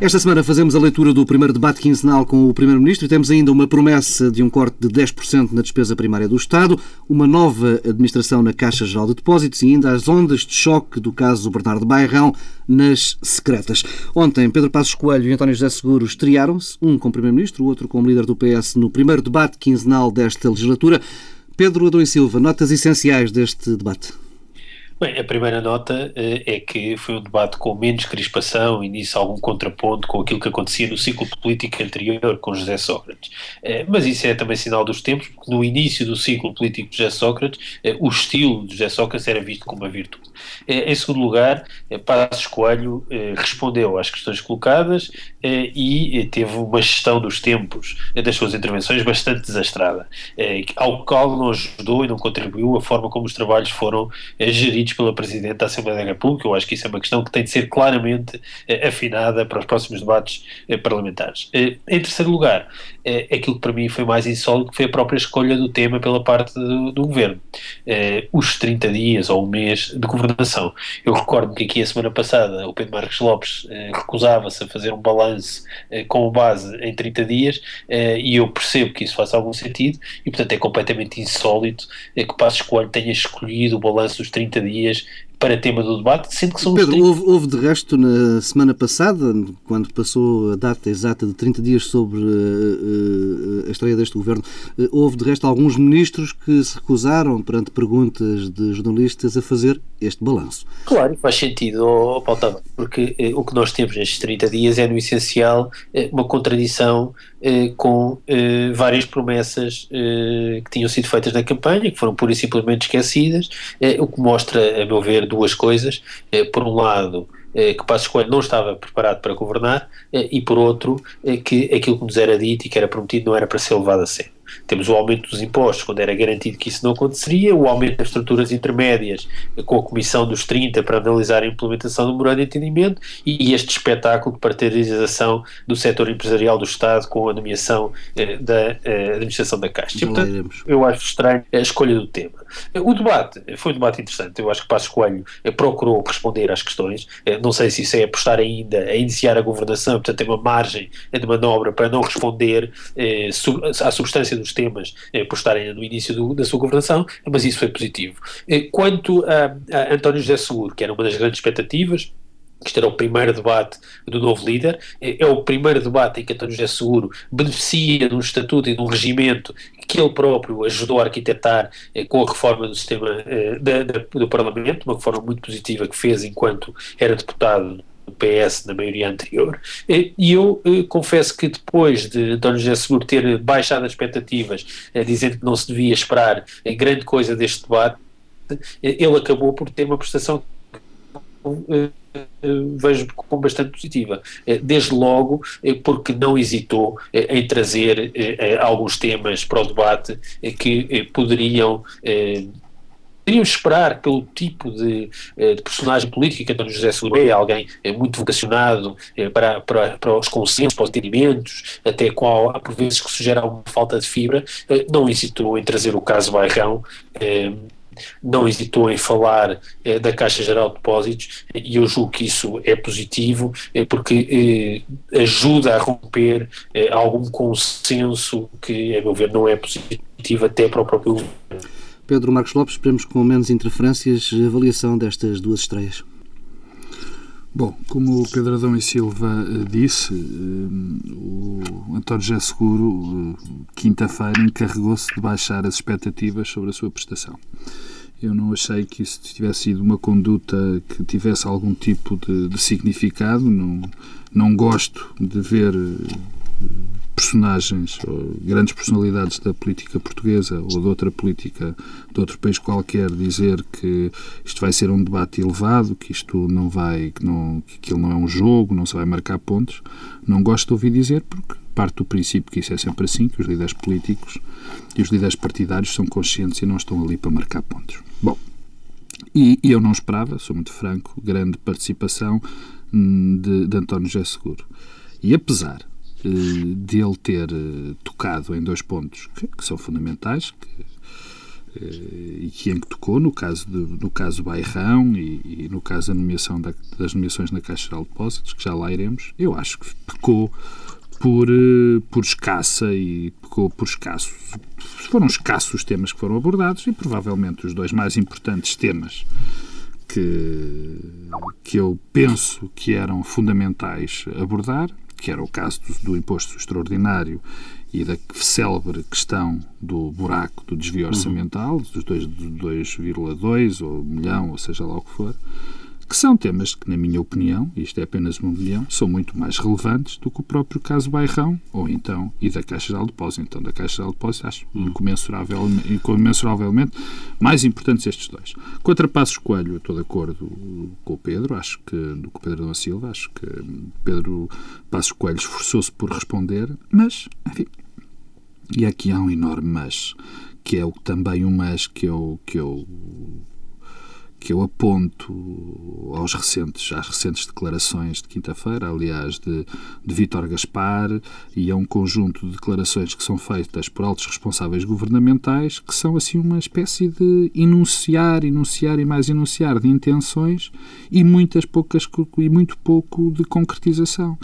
Esta semana fazemos a leitura do primeiro debate quinzenal com o Primeiro-Ministro e temos ainda uma promessa de um corte de 10% na despesa primária do Estado, uma nova administração na Caixa Geral de Depósitos e ainda as ondas de choque do caso Bernardo Bairrão nas secretas. Ontem, Pedro Passos Coelho e António José Seguro estrearam-se, um como Primeiro-Ministro, o outro como líder do PS, no primeiro debate quinzenal desta legislatura. Pedro Adão e Silva, notas essenciais deste debate. Bem, a primeira nota uh, é que foi um debate com menos crispação e nisso algum contraponto com aquilo que acontecia no ciclo político anterior com José Sócrates. Uh, mas isso é também sinal dos tempos, porque no início do ciclo político de José Sócrates, uh, o estilo de José Sócrates era visto como uma virtude. em segundo lugar, Passos Coelho respondeu às questões colocadas e teve uma gestão dos tempos das suas intervenções bastante desastrada, ao qual não ajudou e não contribuiu a forma como os trabalhos foram geridos pela Presidente da Assembleia da República. Eu acho que isso é uma questão que tem de ser claramente eh, afinada para os próximos debates eh, parlamentares. Eh, em terceiro lugar, aquilo que para mim foi mais insólito foi a própria escolha do tema pela parte do, do Governo. os 30 dias ou um mês de governação. Eu recordo que aqui a semana passada o Pedro Marcos Lopes recusava-se a fazer um balanço com base em 30 dias e eu percebo que isso faz algum sentido e portanto é completamente insólito que Passos Coelho tenha escolhido o balanço dos 30 dias dias para tema do debate, sendo que são Pedro, 30... houve, houve, de resto na semana passada, quando passou a data exata de 30 dias sobre uh, uh, a estreia deste governo, uh, houve de resto alguns ministros que se recusaram, perante perguntas de jornalistas, a fazer este balanço. Claro, faz sentido, oh, Paulo porque o que nós temos nestes 30 dias é, no essencial, uma contradição com várias promessas que tinham sido feitas na campanha, que foram pura e simplesmente esquecidas, o que mostra, a meu ver, duas coisas. Eh, por um lado, eh, que Passos Coelho não estava preparado para governar eh, e por outro que aquilo que nos era dito e que era prometido não era para ser levado a sério. Temos o aumento dos impostos, quando era garantido que isso não aconteceria, o aumento das estruturas intermédias, com a Comissão dos 30 para analisar a implementação do memorando de entendimento, e este espetáculo de parterização do setor empresarial do Estado com a nomeação eh, da eh, administração da Caixa. E, portanto, eu acho estranho a escolha do tema. O debate foi um debate interessante. Eu acho que Passos Coelho eh, procurou responder às questões. Eh, não sei se isso é apostar ainda a iniciar a governação, portanto, tem uma margem de manobra para não responder eh, à substância dos temas eh, por estarem no início do, da sua governação, mas isso foi positivo. Eh, quanto a, a António José Seguro, que era uma das grandes expectativas, este era o primeiro debate do novo líder, eh, é o primeiro debate em que António José Seguro beneficia de um estatuto e de um regimento que ele próprio ajudou a arquitetar eh, com a reforma do sistema eh, da, da, do Parlamento, uma reforma muito positiva que fez enquanto era deputado do PS na maioria anterior. E eu eh, confesso que depois de António José Seguro ter baixado as expectativas, eh, dizendo que não se devia esperar eh, grande coisa deste debate, ele acabou por ter uma prestação vejo como bastante positiva. Desde logo, porque não hesitou em trazer alguns temas para o debate que poderiam Podíamos esperar pelo tipo de, eh, de personagem político que António José Silva é, alguém é muito vocacionado é, para, para, para os consensos, para os entendimentos, até qual há por vezes que sugere alguma falta de fibra, não hesitou em trazer o caso Bairrão, não hesitou em falar da Caixa Geral de Depósitos e eu julgo que isso é positivo porque ajuda a romper algum consenso que, a meu ver, não é positivo até para o próprio governo. Pedro Marcos Lopes, esperemos com menos interferências, avaliação destas duas estreias. Bom, como o Pedro Adão e Silva eh, disse, eh, o António José Seguro, eh, quinta-feira, encarregou-se de baixar as expectativas sobre a sua prestação. Eu não achei que isso tivesse sido uma conduta que tivesse algum tipo de, de significado. Não, não gosto de ver personagens, grandes personalidades da política portuguesa ou de outra política de outro país qualquer dizer que isto vai ser um debate elevado, que isto não vai, que, não, que aquilo não é um jogo, não se vai marcar pontos, não gosto de ouvir dizer porque parte do princípio que isso é sempre assim, que os líderes políticos e os líderes partidários são conscientes e não estão ali para marcar pontos. Bom, e, e eu não esperava, sou muito franco, grande participação hum, de, de António José Seguro. E apesar de ele ter eh, tocado em dois pontos que, que são fundamentais, que eh, e que em que tocou no caso, de, no caso Bairrão e, e no caso da nomeação da, das nomeações na Caixa de Depósitos, que já lá iremos, eu acho que pecou por, eh, por escassa e pecou por escasso. Foram escassos os temas que foram abordados e provavelmente os dois mais importantes temas que, que eu penso que eram fundamentais abordar, que era o caso do, do imposto extraordinário e da célebre questão do buraco do desvio uhum. orçamental, uhum. dos 2,2 ou milhão, ou seja lá o que for, que são temas que, na minha opinião, isto é apenas uma opinião, são muito mais relevantes do que o próprio caso Bairrão, ou então, e da Caixa de Depósito. Então, da Caixa de Depósito, acho incomensuravelmente, incomensuravelmente mais importantes estes dois. Contra Passos Coelho, estou de acordo com o Pedro, acho que, do que o Pedro Dom Silva, acho que Pedro Passos Coelho esforçou-se por responder, mas, enfim, e aqui há um enorme mas, que é também um mas que eu, que eu que eu aponto aos recentes, às recentes declarações de quinta-feira, aliás, de, de Vítor Gaspar, e a um conjunto de declarações que são feitas por altos responsáveis governamentais, que são assim uma espécie de enunciar, enunciar e mais enunciar de intenções e muitas poucas e muito pouco de concretização.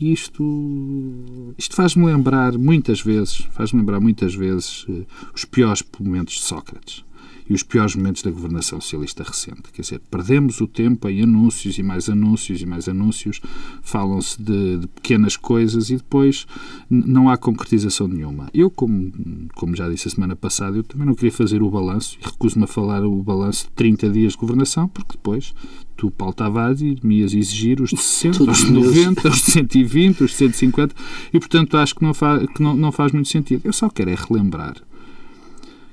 E isto, isto faz-me lembrar muitas vezes, faz-me lembrar muitas vezes eh, os piores momentos de Sócrates e os piores momentos da governação socialista recente. Quer dizer, perdemos o tempo em anúncios e mais anúncios e mais anúncios, falam-se de, de, pequenas coisas e depois não há concretização nenhuma. Eu, como, como já disse a semana passada, eu também não queria fazer o balanço e recuso-me a falar o balanço de 30 dias de governação, porque depois tu, Paulo Tavares, me ias exigir os de 60, os de 90, os de 120, os de 150 e, portanto, acho que, não, que não, não faz muito sentido. Eu só quero é relembrar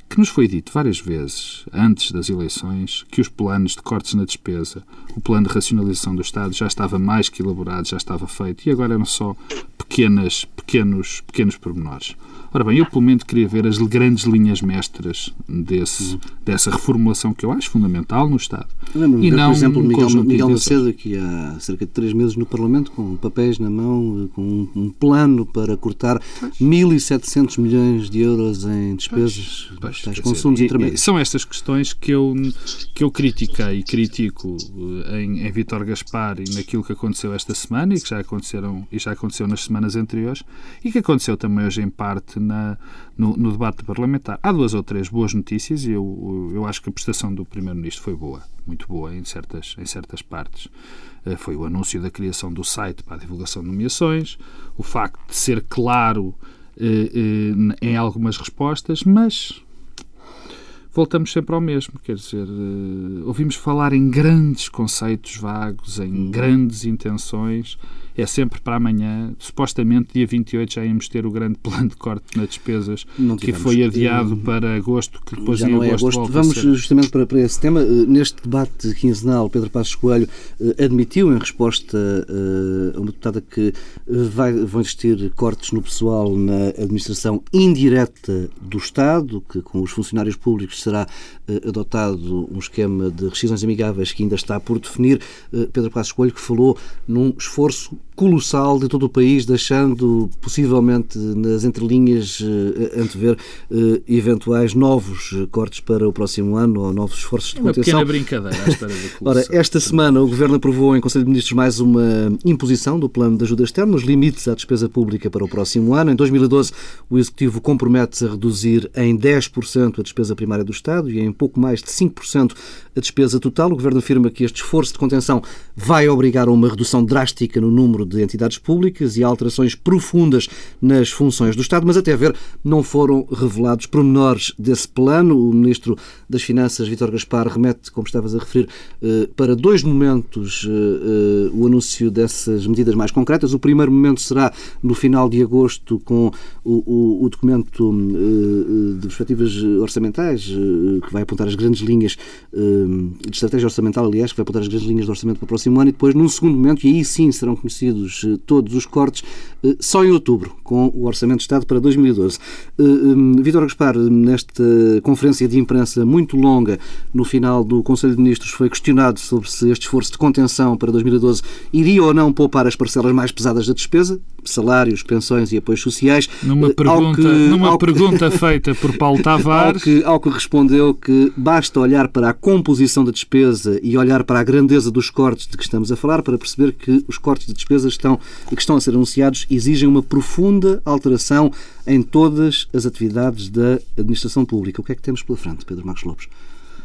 que nos foi dito várias vezes, antes das eleições, que os planos de cortes na despesa, o plano de racionalização do Estado já estava mais que elaborado, já estava feito, e agora eram só pequenas, pequenos, pequenos pormenores. Ora bem, eu pelo menos queria ver as grandes linhas mestras desse, uhum. dessa reformulação que eu acho fundamental no Estado. E não, por exemplo, um Miguel, Miguel Macedo, aqui há cerca de três meses no Parlamento, com papéis na mão, com um, um plano para cortar 1.700 milhões de euros em despesas, pois, pois, consumos intermédios. São estas questões que eu, que eu critiquei e critico eh, em, em Vítor Gaspar e naquilo que aconteceu esta semana e que já aconteceram e já aconteceu nas semanas anteriores e que aconteceu também hoje em parte na, no, no, debate parlamentar. Há duas ou três boas notícias e eu, eu acho que a prestação do Primeiro-Ministro foi boa, muito boa em certas, em certas partes. Eh, foi o anúncio da criação do site para a divulgação de nomeações, o facto de ser claro eh, eh, em algumas respostas, mas voltamos sempre ao mesmo. Quer dizer, ouvimos falar em grandes conceitos vagos, em hum. grandes intenções é sempre para amanhã. Supostamente, dia 28, já íamos ter o grande plano de corte nas despesas, que foi adiado uh, para agosto, que depois já em não é agosto, agosto. Vamos justamente para, para esse tema. Uh, neste debate quinzenal, Pedro Passos Coelho admitiu, em resposta a uma deputada, que vai, vão existir cortes no pessoal na administração indireta do Estado, que com os funcionários públicos será adotado um esquema de rescisões amigáveis que ainda está por definir. Pedro Passos Coelho que falou num esforço colossal de todo o país, deixando possivelmente nas entrelinhas uh, antever eventuais novos cortes para o próximo ano ou novos esforços de contenção. Uma pequena brincadeira à espera da Ora, esta semana o Governo aprovou em Conselho de Ministros mais uma imposição do plano de ajuda externa, os limites à despesa pública para o próximo ano. Em 2012, o Executivo compromete-se a reduzir em 10% a despesa primária do Estado e em pouco mais de 5% a despesa total. O Governo afirma que este esforço de contenção vai obrigar a uma redução drástica no número de entidades públicas e alterações profundas nas funções do Estado, mas até ver não foram revelados pormenores desse plano. O Ministro das Finanças, Vítor Gaspar, remete, como estavas a referir, eh, para dois momentos eh, eh, o anúncio dessas medidas mais concretas. O primeiro momento será no final de agosto, com o, o, o documento de perspectivas orçamentais, que vai apontar as grandes linhas de estratégia orçamental, aliás, que vai apontar as grandes linhas de orçamento para o próximo ano, e depois, num segundo momento, e aí sim serão conhecidos eh, todos os cortes, eh, só em outubro, com o Orçamento de Estado para 2012. Uh, um, Vítor Gaspar, nesta conferência de imprensa muito longa, no final do Conselho de Ministros, foi questionado sobre se este esforço de contenção para 2012 iria ou não poupar as parcelas mais pesadas da despesa, salários, pensões e apoios sociais. Numa pergunta, que, numa pergunta feita por Paulo Tavares. Ao que, ao que respondeu que basta olhar para a composição da despesa e olhar para a grandeza dos cortes de que estamos a falar para perceber que os cortes de despesa estão, que estão a ser anunciados exigem uma profunda alteração em todas as atividades da administração pública. O que é que temos pela frente, Pedro Marcos Lopes?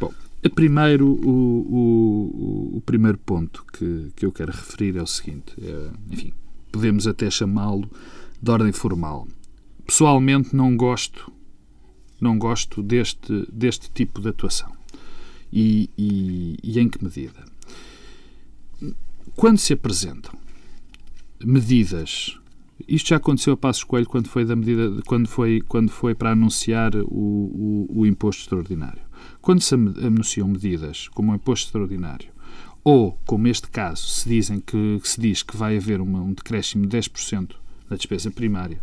Bom, primeiro, o, o, o, primeiro ponto que, que eu quero referir é o seguinte: é, enfim, podemos até chamá-lo de ordem formal. Pessoalmente não gosto, não gosto deste, deste tipo de atuação. E, e, e em que medida? Quando se apresentam medidas isto já aconteceu a Passos Coelho quando foi da medida quando foi quando foi para anunciar o, o, o imposto extraordinário. Quando se anunciam medidas como o imposto extraordinário ou, como este caso, se, dizem que, se diz que vai haver uma, um decréscimo de 10% na despesa primária,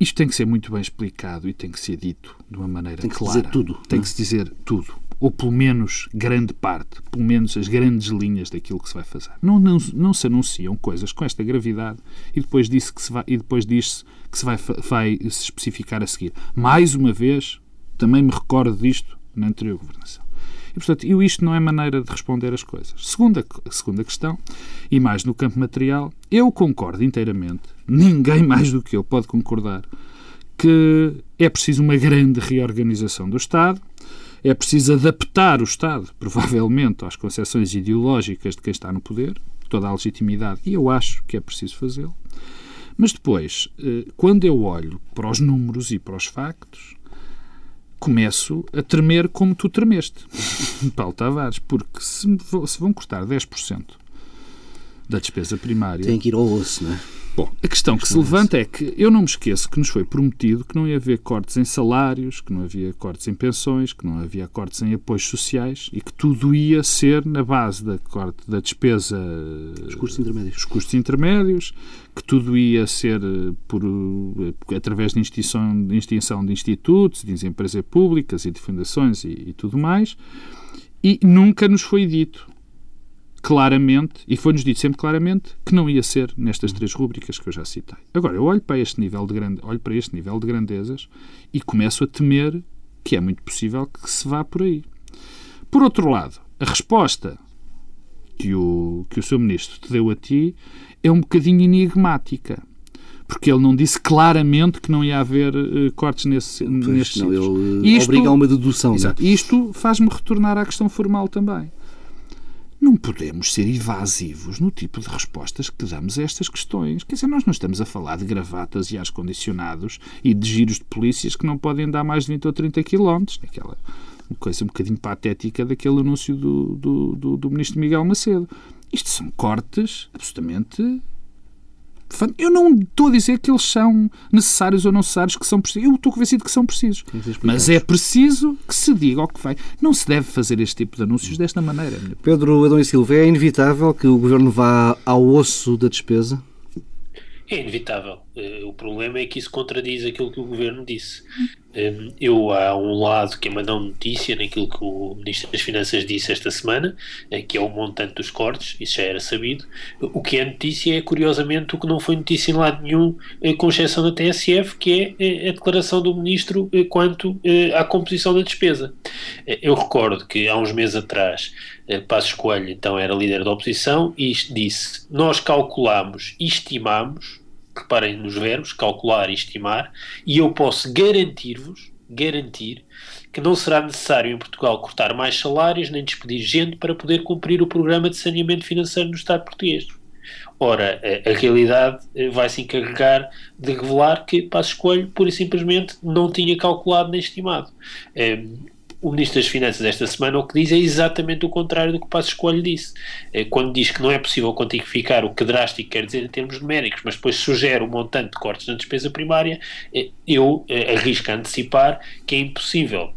isto tem que ser muito bem explicado e tem que ser dito de uma maneira tem que clara. Dizer tudo, tem que se dizer tudo. Ou pelo menos grande parte, pelo menos as grandes linhas daquilo que se vai fazer. Não, não, não se anunciam coisas com esta gravidade e depois diz que se vai, e depois diz-se que se vai, vai se especificar a seguir. Mais uma vez, também me recordo disto na anterior governação. E, portanto, eu isto não é maneira de responder as coisas. Segunda, segunda questão, e mais no campo material, eu concordo inteiramente, ninguém mais do que eu pode concordar, que é preciso uma grande reorganização do Estado, é preciso adaptar o Estado, provavelmente, às concepções ideológicas de quem está no poder, toda a legitimidade, e eu acho que é preciso fazê-lo. Mas depois, eh, quando eu olho para os números e para os factos, começo a tremer como tu tremeste, Paulo Tavares, porque se, se vão cortar 10% da despesa primária. Tem que ir ao osso, não é? Bom, a questão que se levanta é que eu não me esqueço que nos foi prometido que não ia haver cortes em salários, que não havia cortes em pensões, que não havia cortes em apoios sociais e que tudo ia ser na base da corte da despesa. Os custos intermédios. Os custos intermédios, que tudo ia ser eh, por, eh, através de extinção, de extinção de institutos, de empresas públicas e de fundações e, e tudo mais. E nunca nos foi dito claramente, e foi-nos dito sempre claramente, que não ia ser nestas três rúbricas que eu já citei. Agora, eu olho para este nível de, grande, olho para este nível de grandezas e começo a temer que é muito possível que se vá por aí. Por outro lado, a resposta que o, que o seu ministro te deu a ti é um bocadinho enigmática. Porque ele não disse claramente que não ia haver uh, cortes nesse, pois nestes não, Ele isto, obriga a uma dedução. Exato. Isto faz-me retornar à questão formal também não podemos ser evasivos no tipo de respostas que damos a estas questões. Quer dizer, nós não estamos a falar de gravatas e ar-condicionados e de giros de polícias que não podem dar mais de 20 ou 30 quilómetros. Aquela coisa um bocadinho patética daquele anúncio do, do, do, do ministro Miguel Macedo. Isto são cortes absolutamente eu não estou a dizer que eles são necessários ou não necessários, que são precisos. Eu estou convencido que são precisos. Mas é preciso que se diga o que vai. Não se deve fazer este tipo de anúncios desta maneira. Pedro Adão e Silva, é inevitável que o Governo vá ao osso da despesa? É inevitável. Eh, o problema é que isso contradiz aquilo que o Governo disse. Hum, eu há um lado que é uma não notícia naquilo que o Ministro das Finanças disse esta semana, eh, que é o montante dos cortes, isso já era sabido. O que é notícia é, curiosamente, o que não foi notícia em lado nenhum, eh, com exceção da TSF, que é a declaração do Ministro quanto à composição da despesa. Eu recordo que há uns meses atrás, Passos Coelho, então, era líder da oposição e disse: Nós calculamos e estimamos reparem nos verbos, calcular e estimar, e eu posso garantir-vos, garantir, que não será necessário em Portugal cortar mais salários nem despedir gente para poder cumprir o programa de saneamento financeiro no Estado português. Ora, a, a realidade eh, vai se encarregar de revelar que Passos Coelho, pura e simplesmente, não tinha calculado nem estimado. Eh, o Ministro das Finanças esta semana o que diz é exatamente o contrário do que o Passo Escolho disse. É, quando diz que não é possível quantificar o que drástico quer dizer em termos numéricos, mas depois sugere o montante de cortes na despesa primária, é, eu é, arrisco a antecipar que é impossível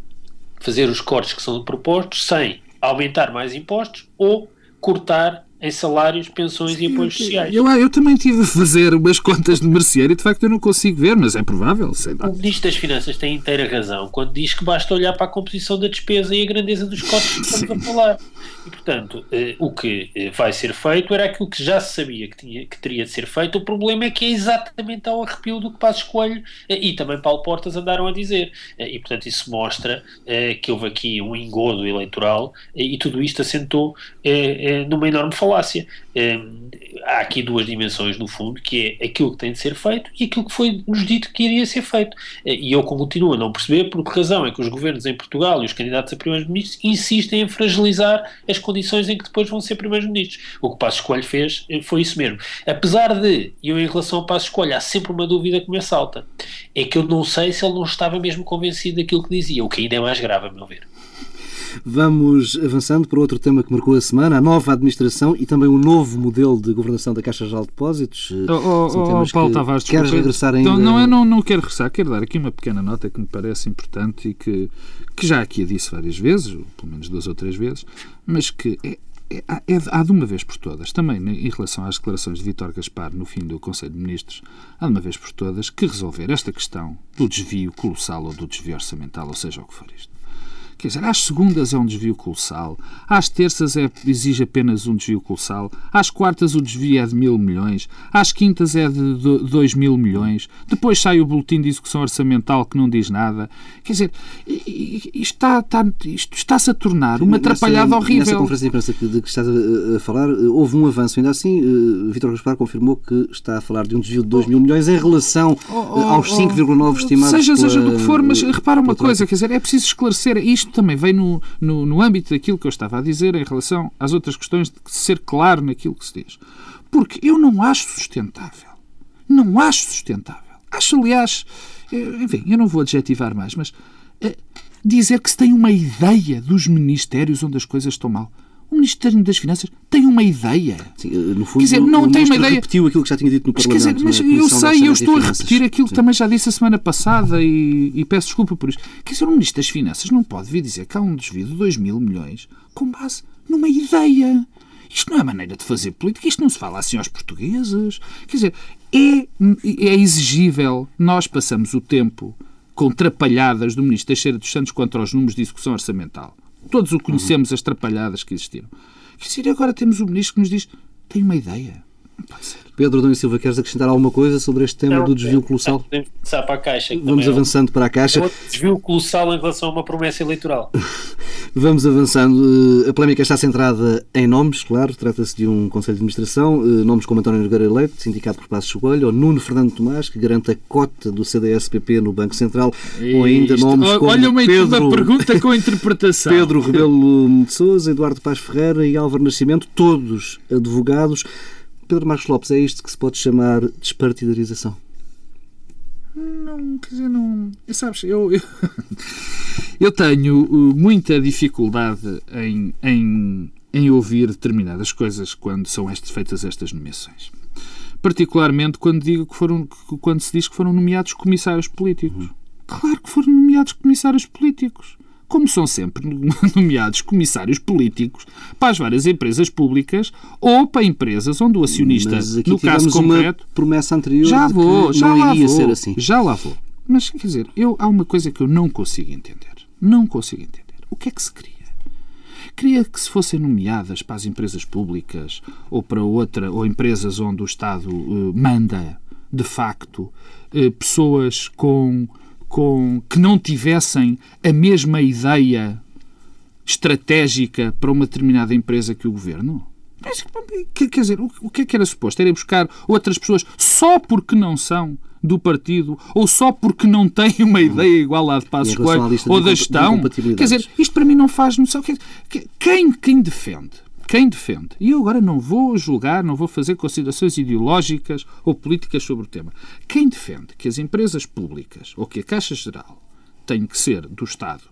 fazer os cortes que são propostos sem aumentar mais impostos ou cortar em salários, pensões Sim, e apoios sociais. Eu, eu, também tive a fazer umas contas de merceário e de facto eu não consigo ver, mas é provável. Sei lá. O Ministro das Finanças tem inteira razão quando diz que basta olhar para a composição da despesa e a grandeza dos costos que estamos a falar. E, portanto, eh, o que eh, vai ser feito era aquilo que já se sabia que, tinha, que teria de ser feito. O problema é que é exatamente ao arrepio do que Passos Coelho eh, e também Paulo Portas andaram a dizer. Eh, e, portanto, isso mostra eh, que houve aqui um engodo eleitoral eh, e tudo isto assentou numa enorme falácia. Há aqui duas dimensões, no fundo, que é aquilo que tem de ser feito e aquilo que foi nos dito que iria ser feito. E eu continuo a não perceber por que razão é que os governos em Portugal e os candidatos a primeiros-ministros insistem em fragilizar as condições em que depois vão ser primeiros-ministros. O que Passos Escolho fez eh, foi isso mesmo. Apesar de, eu em relação ao Passos Escolho, há sempre uma dúvida que me assalta, é que eu não sei se ele não estava mesmo convencido daquilo que dizia, o que ainda é mais grave, a meu ver. Vamos avançando para outro tema que marcou a semana, a nova administração e também o novo modelo de governação da Caixa Geral de Depósitos. Oh, oh, São temas oh, Paulo que Tavares, queres regressar ainda? Não, não, eu não, não quero regressar, quero dar aqui uma pequena nota que me parece importante e que, que já aqui a disse várias vezes, pelo menos duas ou três vezes, mas que é, é, é, há de uma vez por todas, também em relação às declarações de Vítor Gaspar no fim do Conselho de Ministros, há de uma vez por todas que resolver esta questão do desvio colossal ou do desvio orçamental, ou seja o que for isto. Quer dizer, às segundas é um desvio colossal, às terças é, exige apenas um desvio colossal, às quartas o desvio é de mil milhões, às quintas é de dois mil milhões, depois sai o boletim de execução orçamental que não diz nada. Quer dizer, isto está, está, isto está-se a tornar uma atrapalhada horrível. Nessa conferência de imprensa que, de que estás a, falar, houve um avanço. Ainda assim, uh, Vítor Gaspar confirmou que está a falar de um desvio de 2 mil milhões em relação oh, oh, aos 5,9 estimados. Seja, seja do que for, mas repara uma coisa, quer dizer, é preciso esclarecer isto também vem no, no, no âmbito daquilo que eu estava a dizer em relação às outras questões de ser claro naquilo que se diz. Porque eu não acho sustentável. Não acho sustentável. Acho, aliás, eh, enfim, eu não vou adjetivar mais, mas é, dizer que se tem uma ideia dos ministérios onde as coisas estão mal. O Ministério das Finanças tem uma ideia. Sim, eh, no fundo, quer dizer, não tem uma ideia. repetiu aquilo que já tinha dito no Parlamento. Quer dizer, mas eu sei, eu estou a repetir aquilo que também já disse a semana passada e, e, peço desculpa por isso. Quer dizer, o Ministro das Finanças não pode vir dizer que há um desvio de 2 mil milhões com base numa ideia. Isto não é maneira de fazer política, isto não se fala assim aos portugueses. Quer dizer, é, é exigível, nós passamos o tempo com trapalhadas do Ministro Teixeira dos Santos contra os números de execução orçamental. Todos o conhecemos, as trapalhadas que existiram. Quer dizer, agora temos o ministro que nos diz: tem uma ideia. Pedro Dom Silva, queres acrescentar alguma coisa sobre este tema não, do desvio colossal? Podemos passar para a Caixa. Vamos avançando é para a Caixa. É outro desvio colossal em relação a uma promessa eleitoral. Vamos avançando. A polémica está centrada em nomes, claro. Trata-se de um Conselho de Administração. Eh, nomes como António Nogueira Leite, sindicado por Passos Coelho, ou Nuno Fernando Tomás, que garante a cota do CDS-PP no Banco Central, ou ainda nomes como Olha uma, Pedro, uma pergunta com interpretação. Pedro Rebelo de Sousa, Eduardo Paz Ferreira e Álvaro Nascimento, todos advogados. Pedro Marcos Lopes, é isto que se pode chamar despartidarização? Não, quer dizer, não. Sabes, eu, eu, eu tenho uh, muita dificuldade em, em, em ouvir determinadas coisas quando são estas, feitas estas nomeações. Particularmente quando, digo que foram, quando se diz que foram nomeados comissários políticos. Uhum. Claro que foram nomeados comissários políticos como são sempre nomeados comissários políticos para as várias empresas públicas ou para empresas onde o acionista, no caso concreto, promessa anterior já vou, já não iria vou, ser assim. Já lá vou. Mas quer dizer, eu há uma coisa que eu não consigo entender. Não consigo entender. O que é que se queria? Queria que se fossem nomeadas para as empresas públicas ou para outra ou empresas onde o Estado uh, manda de facto uh, pessoas com com que não tivessem a mesma ideia estratégica para uma determinada empresa que o governo? Quer dizer, o que é que era suposto? Era buscar outras pessoas só porque não são do partido ou só porque não têm uma ideia igual à de Passos Coelho ou da gestão? Quer dizer, isto para mim não faz noção. Quem, quem defende quem defende, e eu agora não vou julgar, não vou fazer considerações ideológicas ou políticas sobre o tema, quem defende que as empresas públicas ou que a Caixa Geral tem que ser do Estado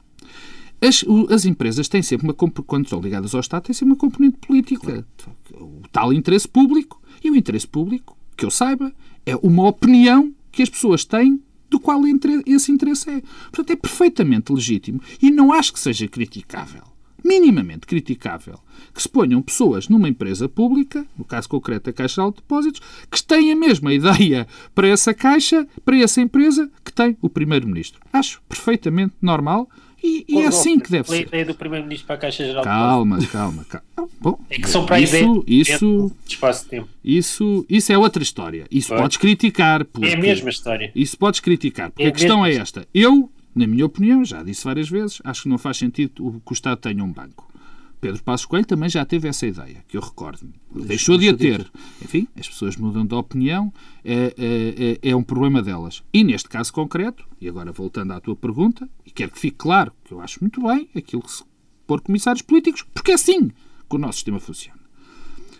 as, as, empresas têm sempre uma quando estão ligadas ao Estado, têm sempre uma componente política. O tal interesse público. E o interesse público, que eu saiba, é uma opinião que as pessoas têm do qual esse interesse é. Portanto, é perfeitamente legítimo e não acho que seja criticável minimamente criticável que se ponham pessoas numa empresa pública, no caso concreto a Caixa de Depósitos, que têm a mesma ideia para essa caixa, para essa empresa, que tem o Primeiro-Ministro. Acho perfeitamente normal e, e é assim que deve ser. A ideia do Primeiro-Ministro para a Caixa Geral calma, de Calma, calma, calma. Bom, é que são para isso, ideia isso, espaço de tempo. Isso, isso é outra história. Isso podes criticar. É a mesma história. Isso podes criticar. Porque é a questão é esta. Eu, na minha opinião, já disse várias vezes, acho que não faz sentido que o Estado tenha um banco. Pedro Passos Coelho também já teve essa ideia, que eu recordo-me. Deixou de a ter. Enfim, as pessoas mudam de opinião, é, é, é, é, um problema delas. E neste caso concreto, e agora voltando à tua pergunta, e quero que fique claro que eu acho muito bem aquilo que se pôr comissários políticos, porque é assim que o nosso sistema funciona.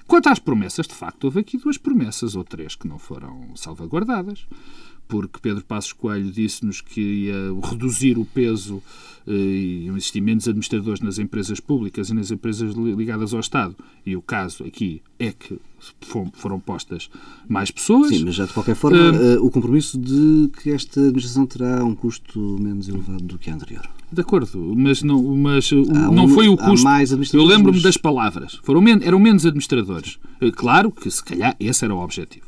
Quanto às promessas, de facto, houve aqui duas promessas ou três que não foram salvaguardadas porque Pedro Passos Coelho disse-nos que ia reduzir o peso eh, e existir menos administradores nas empresas públicas e nas empresas ligadas ao Estado. E o caso aqui é que foram postas mais pessoas. Sim, mas já de qualquer forma, uh, o compromisso de que esta administração terá um custo menos elevado do que a anterior. De acordo, mas não, mas não um, foi o custo. Eu lembro-me das palavras. Foram eram menos administradores. Claro que, se calhar, esse era o objetivo.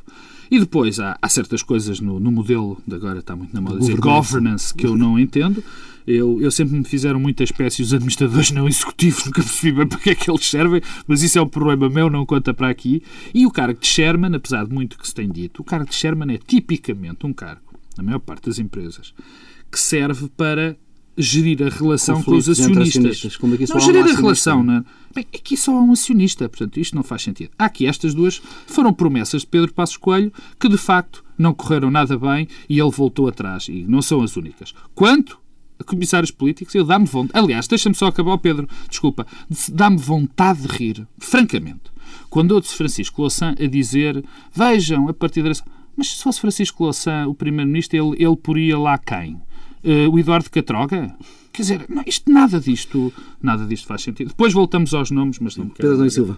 E depois há, há certas coisas no, no, modelo, de agora está muito na moda dizer governance, que eu não entendo. Eu, eu sempre me fizeram muita espécie os administradores não executivos, nunca percebi bem para que é que eles servem, mas isso é um problema meu, não conta para aqui. E o cargo de Sherman, apesar de muito que se tem dito, o cargo de Sherman é tipicamente um cargo, na maior parte das empresas, que serve para gerir a relação com os acionistas. Que não, gerir a relação, não é? Bem, aqui só há um acionista, portanto, isto não faz sentido. Há aqui estas duas foram promessas de Pedro Passos Coelho que, de facto, não correram nada bem e ele voltou atrás. E não são as únicas. Quanto a comissários políticos, eu dá-me vontade. Aliás, deixa-me só acabar, Pedro, desculpa. Dá-me vontade de rir, francamente. Quando ouço Francisco Louçã a dizer: vejam, a partir da. Mas se fosse Francisco Louçã o primeiro-ministro, ele, ele poria lá quem? Uh, o Eduardo Catroga? Quer dizer, não, isto, nada disto nada disto faz sentido. Depois voltamos aos nomes, mas não. Pedro Silva.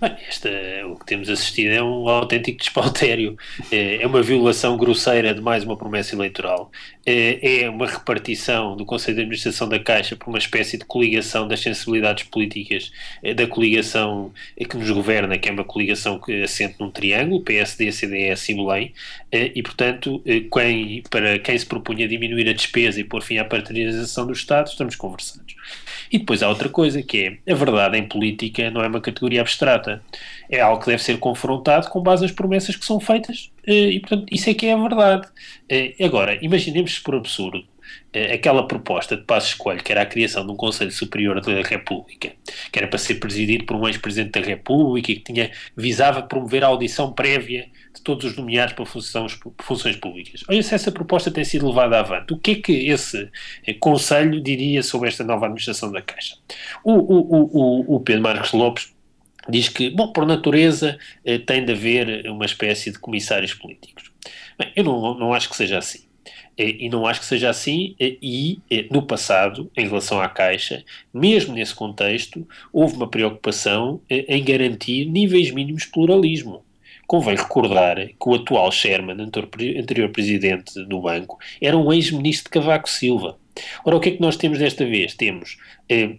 Esta, o que temos assistido é um autêntico despautério. É, é uma violação grosseira de mais uma promessa eleitoral. É, é uma repartição do Conselho de Administração da Caixa por uma espécie de coligação das sensibilidades políticas é, da coligação que nos governa, que é uma coligação que assente num triângulo, PSD, CDS e Belém, e, portanto, quem, para quem se propunha diminuir a despesa e pôr fim à partidarização do Estado, estamos conversados. E depois há outra coisa, que é a verdade em política não é uma categoria abstrata. É algo que deve ser confrontado com base nas promessas que são feitas eh, e, portanto, isso é que é a verdade. Eh, agora, imaginemos-se por absurdo eh, aquela proposta de Passos Coelho, que era a criação de um Conselho Superior da República, que era para ser presidido por um ex-presidente da República e que tinha, visava promover a audição prévia de todos os nomeados para funções, funções públicas. Olha se essa proposta tem sido levada avante. O que é que esse Conselho diria sobre esta nova administração da Caixa? O, o, o, o Pedro Marcos Lopes diz que, bom, por natureza, eh, tem de haver uma espécie de comissários políticos. Bem, eu não, não acho que seja assim. E não acho que seja assim, e no passado, em relação à Caixa, mesmo nesse contexto, houve uma preocupação em garantir níveis mínimos de pluralismo. Convém recordar que o atual Sherman, anterior presidente do banco, era um ex-ministro de Cavaco Silva. Ora, o que é que nós temos desta vez? Temos eh,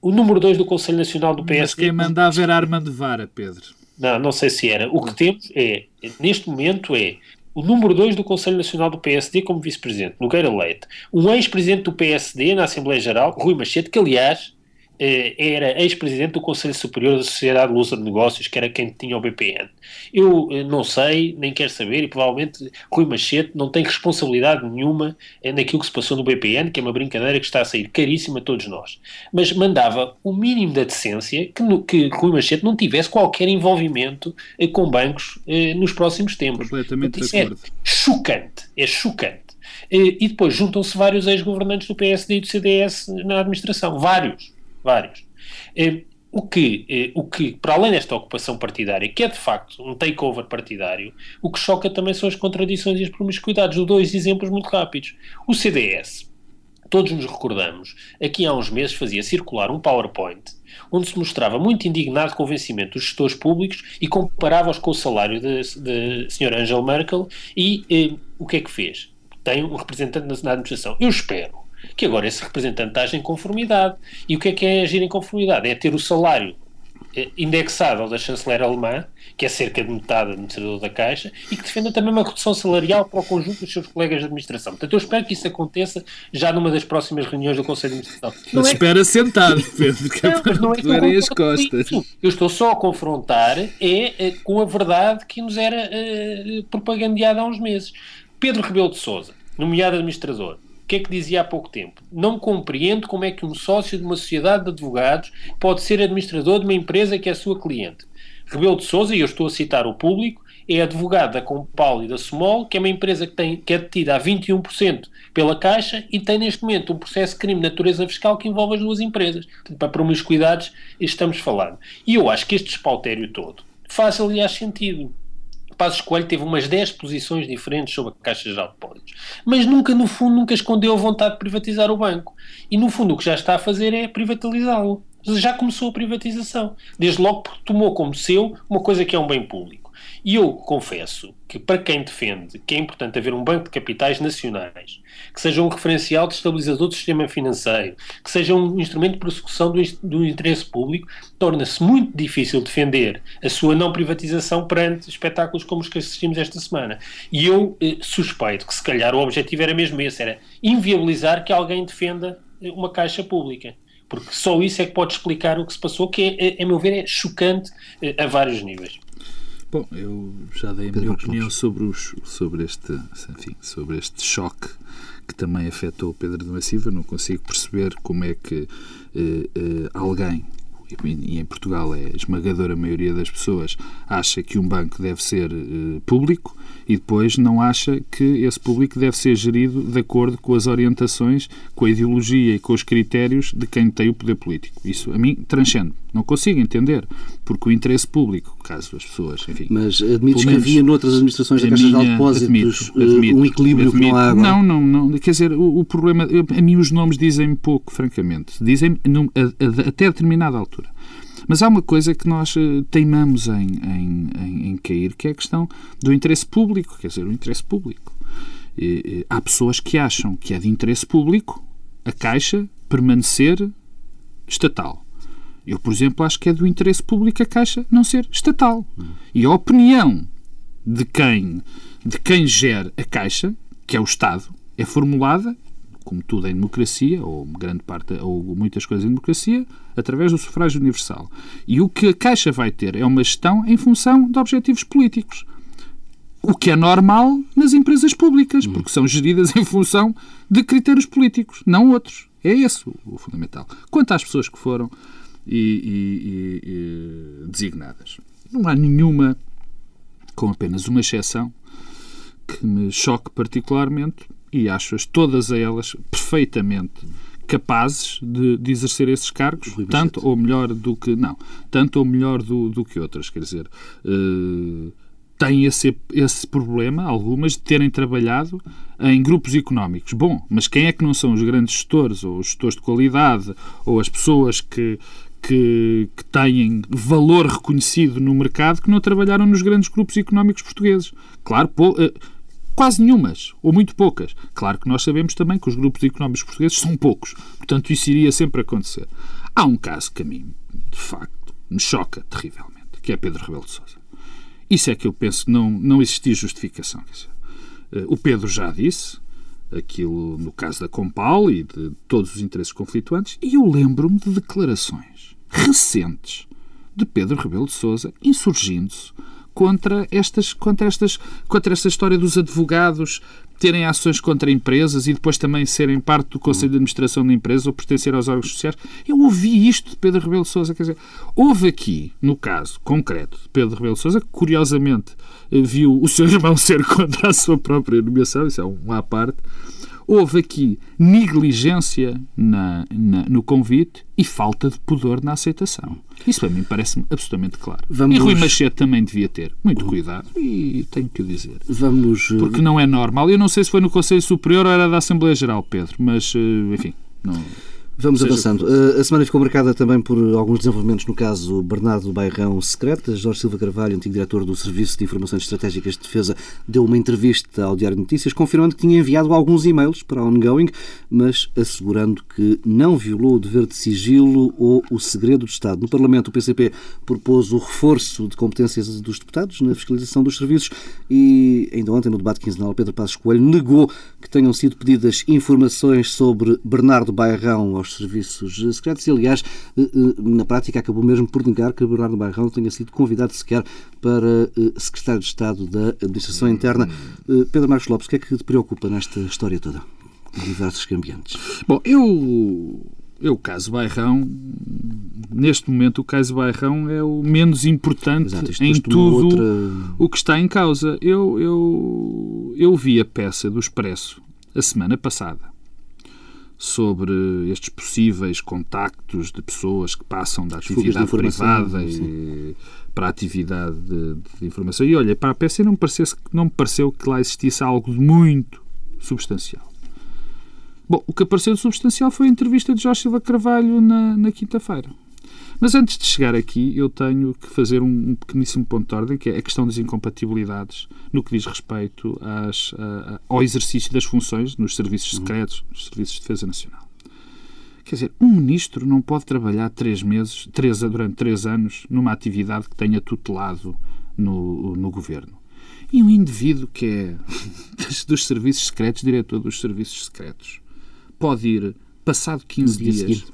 o número 2 do Conselho Nacional do PSD. Mas quem mandava era Armando Vara, Pedro. Não, não sei se era. O que temos é, neste momento, é o número 2 do Conselho Nacional do PSD como vice-presidente, Nogueira Leite, um ex-presidente do PSD na Assembleia Geral, Rui Machete, que aliás era ex-presidente do Conselho Superior da Sociedade Lusa de Negócios, que era quem tinha o BPN. Eu eh, não sei, nem quero saber, e provavelmente Rui Machete não tem responsabilidade nenhuma eh, naquilo que se passou no BPN, que é uma brincadeira que está a sair caríssima a todos nós. Mas mandava o mínimo da decência que, no, que Rui Machete não tivesse qualquer envolvimento com bancos nos próximos tempos. Completamente de acordo. É chocante, é chocante. E depois juntam-se vários ex-governantes do PSD e do CDS na administração, vários vários. Eh, o que, eh, o que, para além desta ocupação partidária, que é de facto um takeover partidário, o que choca também são as contradições e as promiscuidades. Dou dois exemplos muito rápidos. O CDS, todos nos recordamos, aqui há uns meses fazia circular um PowerPoint onde se mostrava muito indignado com o vencimento dos gestores públicos e comparava-os com o salário da senhora Angela Merkel e eh, o que é que fez? Tem um representante na administração. Eu espero que agora esse representante age em conformidade. E o que é que é agir em conformidade? É ter o salário eh, indexado ao da chanceler alemã, que é cerca de metade administrador da Caixa, e que defenda também uma redução salarial para o conjunto dos seus colegas de administração. Portanto, eu espero que isso aconteça já numa das próximas reuniões do Conselho de Administração. Mas é espera sentado, Pedro, que não, mas não é as costas. Eu estou só a confrontar é, é, com a verdade que nos era é, propagandeada há uns meses. Pedro Rebelo de Sousa, nomeado administrador, que é que dizia há pouco tempo? Não compreendo como é que um sócio de uma sociedade de advogados pode ser administrador de uma empresa que é sua cliente. Rebelo de Sousa, e eu estou a citar o público, é advogado da Compal e da Small, que é uma empresa que, tem, que é detida a 21% pela Caixa e tem neste momento um processo de crime de natureza fiscal que envolve as duas empresas. Para promiscuidades estamos falando. E eu acho que este espautério todo faz, aliás, sentido. Passos Coelho teve umas 10 posições diferentes sobre a Caixa Geral de Depósitos, mas nunca, no fundo, nunca escondeu a vontade de privatizar o banco. E, no fundo, o que já está a fazer é privatizá-lo. Já começou a privatização. Desde logo porque tomou como seu uma coisa que é um bem público. E eu confesso que, para quem defende que é importante haver um banco de capitais nacionais, que seja um referencial de estabilizador do sistema financeiro, que seja um instrumento de prossecução do, do interesse público, torna-se muito difícil defender a sua não privatização perante espetáculos como os que assistimos esta semana. E eu eh, suspeito que, se calhar, o objetivo era mesmo esse: era inviabilizar que alguém defenda eh, uma caixa pública porque só isso é que pode explicar o que se passou, que é, é a meu ver, é chocante eh, a vários níveis. Bom, eu já dei a minha opinião sobre, os, sobre, este, enfim, sobre este choque que também afetou Pedro de Massiva. Não consigo perceber como é que eh, eh, alguém, e em Portugal é a esmagadora maioria das pessoas, acha que um banco deve ser eh, público e depois não acha que esse público deve ser gerido de acordo com as orientações, com a ideologia e com os critérios de quem tem o poder político. Isso a mim transcende. Não consigo entender, porque o interesse público, caso as pessoas, enfim... Mas admites que havia noutras administrações da Caixa de Depósitos admito, admito, um equilíbrio admito, que não há agora? Não, não, não. Quer dizer, o, o problema... A mim os nomes dizem pouco, francamente. Dizem até determinada altura. Mas há uma coisa que nós eh, teimamos em, em, em, em cair, que é a questão do interesse público. Quer dizer, o interesse público. E, e, há pessoas que acham que é de interesse público a Caixa permanecer estatal. Eu, por exemplo, acho que é do interesse público a Caixa não ser estatal. E a opinião de quem, de quem gera a Caixa, que é o Estado, é formulada como tudo em democracia, ou grande parte, ou muitas coisas em democracia, através do sufrágio universal. E o que a Caixa vai ter é uma gestão em função de objetivos políticos. O que é normal nas empresas públicas, hum. porque são geridas em função de critérios políticos, não outros. É esse o fundamental. Quanto às pessoas que foram e, e, e, designadas, não há nenhuma, com apenas uma exceção, que me choque particularmente, e acho-as todas elas perfeitamente capazes de, de, exercer esses cargos, tanto ou melhor do que não, tanto ou melhor do, do que outras, quer dizer, uh, têm esse, esse problema, algumas, de terem trabalhado em grupos económicos. Bom, mas quem é que não são os grandes gestores, ou os gestores de qualidade, ou as pessoas que, que, que têm valor reconhecido no mercado que não trabalharam nos grandes grupos económicos portugueses? Claro, pô, uh, Quase nenhumas, ou muito poucas. Claro que nós sabemos também que os grupos económicos portugueses são poucos, portanto isso iria sempre acontecer. Há um caso que a mim, de facto, me choca terrivelmente, que é Pedro Rebelo de Sousa. Isso é que eu penso que não, não existia justificação. Eh, o Pedro já disse, aquilo no caso da Compal e de todos os interesses conflituantes, e eu lembro-me de declarações recentes de Pedro Rebelo de Sousa insurgindo-se contra, estas, contra, estas, contra esta história dos advogados terem ações contra empresas e depois também serem parte do Conselho de Administração da empresa ou pertencer aos órgãos sociais. Eu ouvi isto de Pedro Rebelo Sousa. Quer dizer, houve aqui, no caso concreto de Pedro Rebelo Sousa, que curiosamente eh, viu o seu irmão ser contra a sua própria nomeação, isso é um à parte, houve aqui negligência na, na, no convite e falta de pudor na aceitação. Isso para mim parece-me absolutamente claro. Vamos... E Rui Machete também devia ter muito cuidado e tenho que o dizer. Vamos... Eh, Porque não é normal. Eu não sei se foi no Conselho Superior ou era da Assembleia Geral, Pedro, mas eh, enfim, não... Vamos avançando. A semana ficou marcada também por alguns desenvolvimentos no caso Bernardo Bairrão Secreta. Jorge Silva Carvalho, antigo diretor do Serviço de Informações Estratégicas de Defesa, deu uma entrevista ao Diário de Notícias confirmando que tinha enviado alguns e-mails para a ongoing, mas assegurando que não violou o dever de sigilo ou o segredo de Estado. No Parlamento, o PCP propôs o reforço de competências dos deputados na fiscalização dos serviços e ainda ontem, no debate quinzenal, Pedro Passos Coelho negou que tenham sido pedidas informações sobre Bernardo Bairrão aos serviços secretos e, aliás, eh, eh, na prática acabou mesmo por negar que Bernardo Bairrão tenha sido convidado sequer para eh, secretário de Estado da Administração Interna. Pedro Marcos Lopes, o que é que te preocupa nesta história toda? Diversos cambiantes. Bom, eu eu, o caso Bairrão, neste momento, o caso Bairrão é o menos importante Exato, em tudo outra... o que está em causa. Eu, eu, eu vi a peça do Expresso a semana passada sobre estes possíveis contactos de pessoas que passam da atividade privada e, para a atividade de, de, informação. E olha, para a peça não parecesse, não me pareceu que lá existisse algo de muito substancial. Bom, o que apareceu de substancial foi a entrevista de Jorge Silva Carvalho na, na quinta-feira. Mas antes de chegar aqui, eu tenho que fazer um, um, pequeníssimo ponto de ordem, que é a questão das incompatibilidades no que diz respeito às, a, ao exercício das funções nos serviços secretos, nos serviços de defesa nacional. Quer dizer, um ministro não pode trabalhar três meses, três, durante três anos, numa atividade que tenha tutelado no, no governo. E um indivíduo que é dos serviços secretos, diretor dos serviços secretos, pode ir passado 15 dias,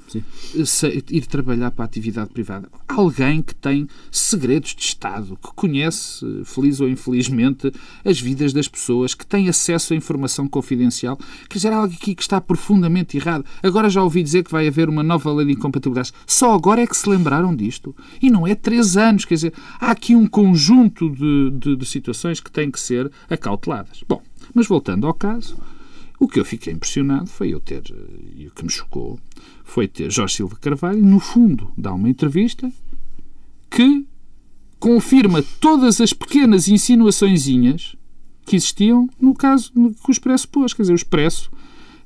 ir trabalhar para a atividade privada. Alguém que tem segredos de Estado, que conhece, feliz ou infelizmente, as vidas das pessoas, que tem acesso à informação confidencial. Quer dizer, algo aqui que está profundamente errado. Agora já ouvi dizer que vai haver uma nova lei de incompatibilidades. Só agora é que se lembraram disto. E não é três anos. Quer dizer, há aqui um conjunto de, de, de situações que têm que ser acauteladas. Bom, mas voltando ao caso, o que eu fiquei impressionado foi eu ter, e o que me chocou, foi ter Jorge Silva Carvalho, no fundo, dar uma entrevista que confirma todas as pequenas insinuaçõezinhas que existiam no caso que o Expresso pôs. Quer dizer, o Expresso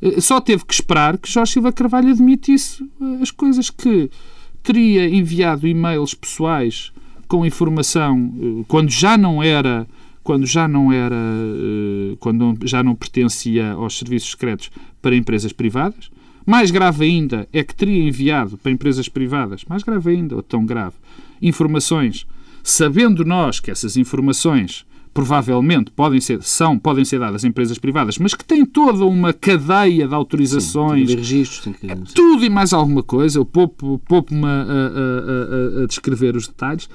eh, só teve que esperar que Jorge Silva Carvalho admitisse eh, as coisas que teria enviado e-mails pessoais com informação eh, quando já não era quando já não era, eh, quando já não pertencia aos serviços secretos para empresas privadas. Mais grave ainda é que teria enviado para empresas privadas, mais grave ainda, ou tão grave, informações, sabendo nós que essas informações provavelmente podem ser, são, podem ser dadas a empresas privadas, mas que têm toda uma cadeia de autorizações, Sim, registros, tem que... Tudo e mais alguma coisa. Eu poupo-me a, a, a, a, descrever os detalhes.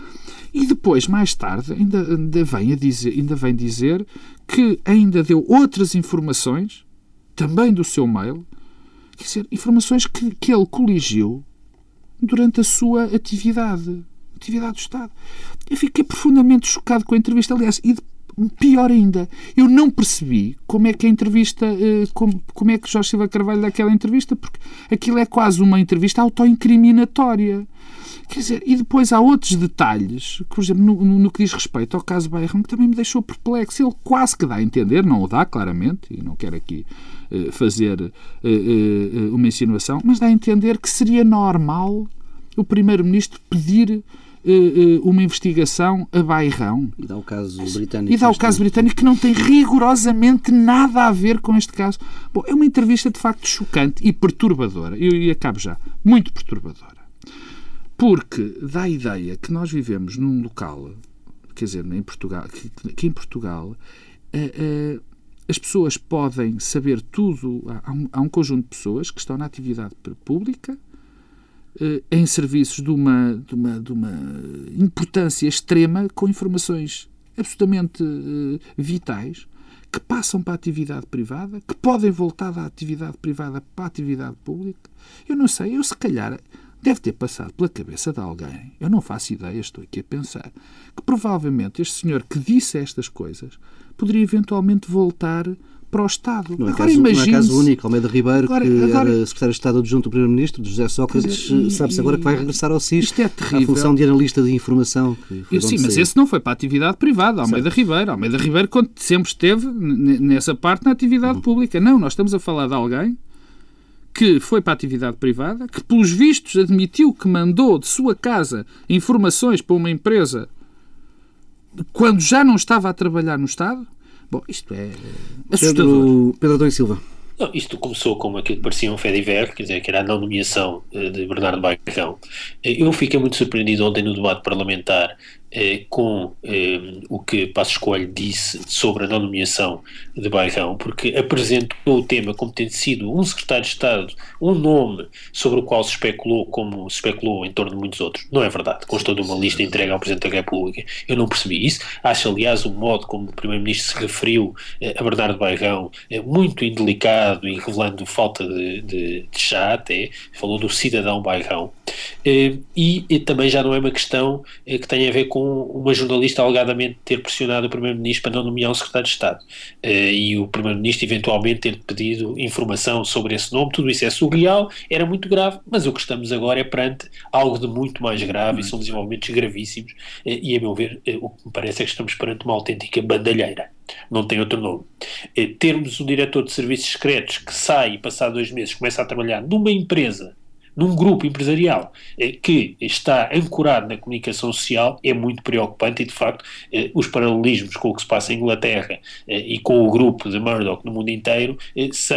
E depois, mais tarde, ainda, ainda, vem a dizer, ainda vem dizer que ainda deu outras informações, também do seu mail, quer dizer, informações que, que ele coligiu durante a sua atividade, atividade do Estado. Eu fiquei profundamente chocado com a entrevista, aliás, e pior ainda, eu não percebi como é que a entrevista, eh, como, como é que Jorge Silva Carvalho dá aquela entrevista, porque aquilo é quase uma entrevista autoincriminatória. Quer dizer, e depois há outros detalhes, por exemplo, no, no, que diz respeito ao caso Bairrão, que também me deixou perplexo. Ele quase que dá a entender, não o dá claramente, e não quero aqui uh, fazer uh, uma insinuação, mas dá a entender que seria normal o Primeiro-Ministro pedir uma investigação a Bairrão. E dá o caso britânico. E dá o caso britânico que não tem rigorosamente nada a ver com este caso. Bom, é uma entrevista de facto chocante e perturbadora. E, e acabo já. Muito perturbadora. Porque dá a ideia que nós vivemos num local, quer dizer, em Portugal, que, que em Portugal uh, as pessoas podem saber tudo. Há um, há um, conjunto de pessoas que estão na atividade pública, em serviços de uma, de, uma, de uma importância extrema, com informações absolutamente vitais, que passam para a atividade privada, que podem voltar da atividade privada para a atividade pública. Eu não sei, eu se calhar deve ter passado pela cabeça de alguém, eu não faço ideia, estou aqui a pensar, que provavelmente este senhor que disse estas coisas poderia eventualmente voltar para o Estado. Não é, agora, caso, não é caso único. Almeida Ribeiro, agora, que agora, era secretário de Estado adjunto do Primeiro-Ministro, José Sócrates, sabe-se agora que vai regressar ao SIS, isto é terrível. à função de analista de informação. Eu, sim, mas esse não foi para a atividade privada, Almeida certo. Ribeiro. Almeida Ribeiro sempre esteve nessa parte na atividade uhum. pública. Não, nós estamos a falar de alguém que foi para a atividade privada, que pelos vistos admitiu que mandou de sua casa informações para uma empresa quando já não estava a trabalhar no Estado. Bom, isto é assustador. Pedro, Pedro Adão e Silva. Não, isto começou como aquilo que parecia um Fediver, quer dizer, que era a não nomeação eh, de Bernardo Baicão. Eh, eu fiquei muito surpreendido ontem no debate parlamentar eh, com eh, o que Passo Escolho disse sobre a não nomeação de Bairrão, porque apresentou o tema como tendo sido um secretário de Estado, um nome sobre o qual se especulou como se especulou em torno de muitos outros. Não é verdade. Constou de uma lista entregue ao Presidente da República. Eu não percebi isso. Acho, aliás, o modo como o Primeiro-Ministro se referiu eh, a Bernardo Bairrão é muito indelicado e revelando falta de, de, de chá até. Falou do cidadão Bairrão. Eh, e, e também já não é uma questão eh, que tenha a ver com uma jornalista alegadamente ter pressionado o Primeiro-Ministro para não nomear um secretário de Estado uh, e o Primeiro-Ministro eventualmente ter pedido informação sobre esse nome, tudo isso é surreal, era muito grave, mas o que estamos agora é perante algo de muito mais grave e são desenvolvimentos gravíssimos e a meu ver o que me parece é que estamos perante uma autêntica bandalheira não tem outro nome. termos um diretor de serviços secretos que sai passado dois meses começa a trabalhar numa empresa num grupo empresarial eh, que está ancorado na comunicação social é muito preocupante e, de facto, eh, os paralelismos com o que se passa em Inglaterra eh, e com o grupo de Murdoch no mundo inteiro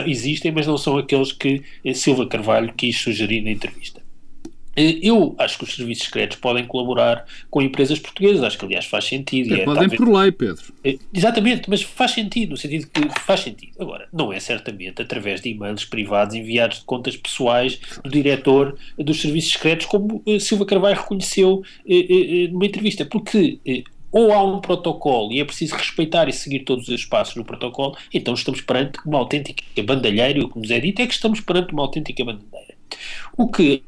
existem, mas não são aqueles que Silva Carvalho quis sugerir na entrevista. Eh, eu acho que os serviços secretos podem colaborar com empresas portuguesas, acho que aliás faz sentido. É, é, podem talvez... por lei, Pedro. É, exatamente, mas faz sentido, no sentido que faz sentido. Agora, não é certamente através de e-mails privados enviados de contas pessoais do diretor dos serviços secretos, como uh, Silva Carvalho reconheceu uh, uh, numa entrevista, porque ou há um protocolo e é preciso respeitar e seguir todos os passos no protocolo, então estamos perante uma autêntica bandalheira, e o que nos é dito é que estamos perante uma autêntica bandalheira. O que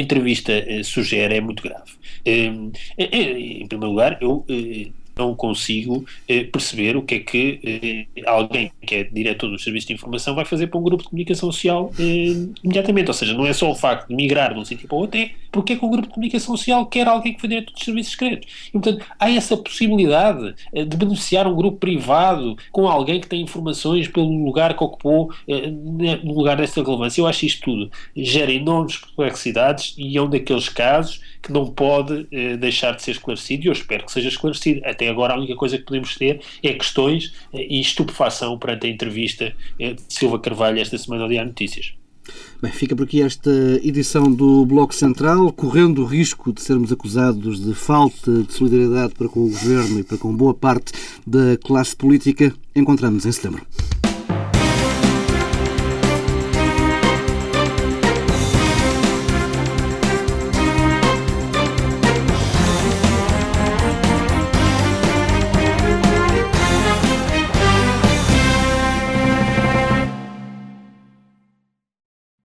entrevista eh, sugere é muito grave. Ehm, em primeiro lugar, eu eh, não consigo eh, perceber o que é que eh, alguém que é diretor dos serviços de informação vai fazer para um grupo de comunicação social eh, imediatamente. Ou seja, não é só o facto de migrar de um sítio para o outro, é porque é que o grupo de comunicação social quer alguém que foi diretor dos serviços secretos. E, portanto, há essa possibilidade eh, de beneficiar um grupo privado com alguém que tem informações pelo lugar que ocupou eh, no lugar dessa relevância. Eu acho isto tudo gera enormes complexidades e é um daqueles casos que não pode eh, deixar de ser esclarecido e eu espero que seja esclarecido. Até agora a única coisa que podemos ter é questões eh, e estupefação perante a entrevista eh, de Silva Carvalho esta semana ao Diário Notícias. Bem, fica por aqui esta edição do Bloco Central, correndo o risco de sermos acusados de falta de solidariedade para com o Governo e para com boa parte da classe política. Encontramos em setembro.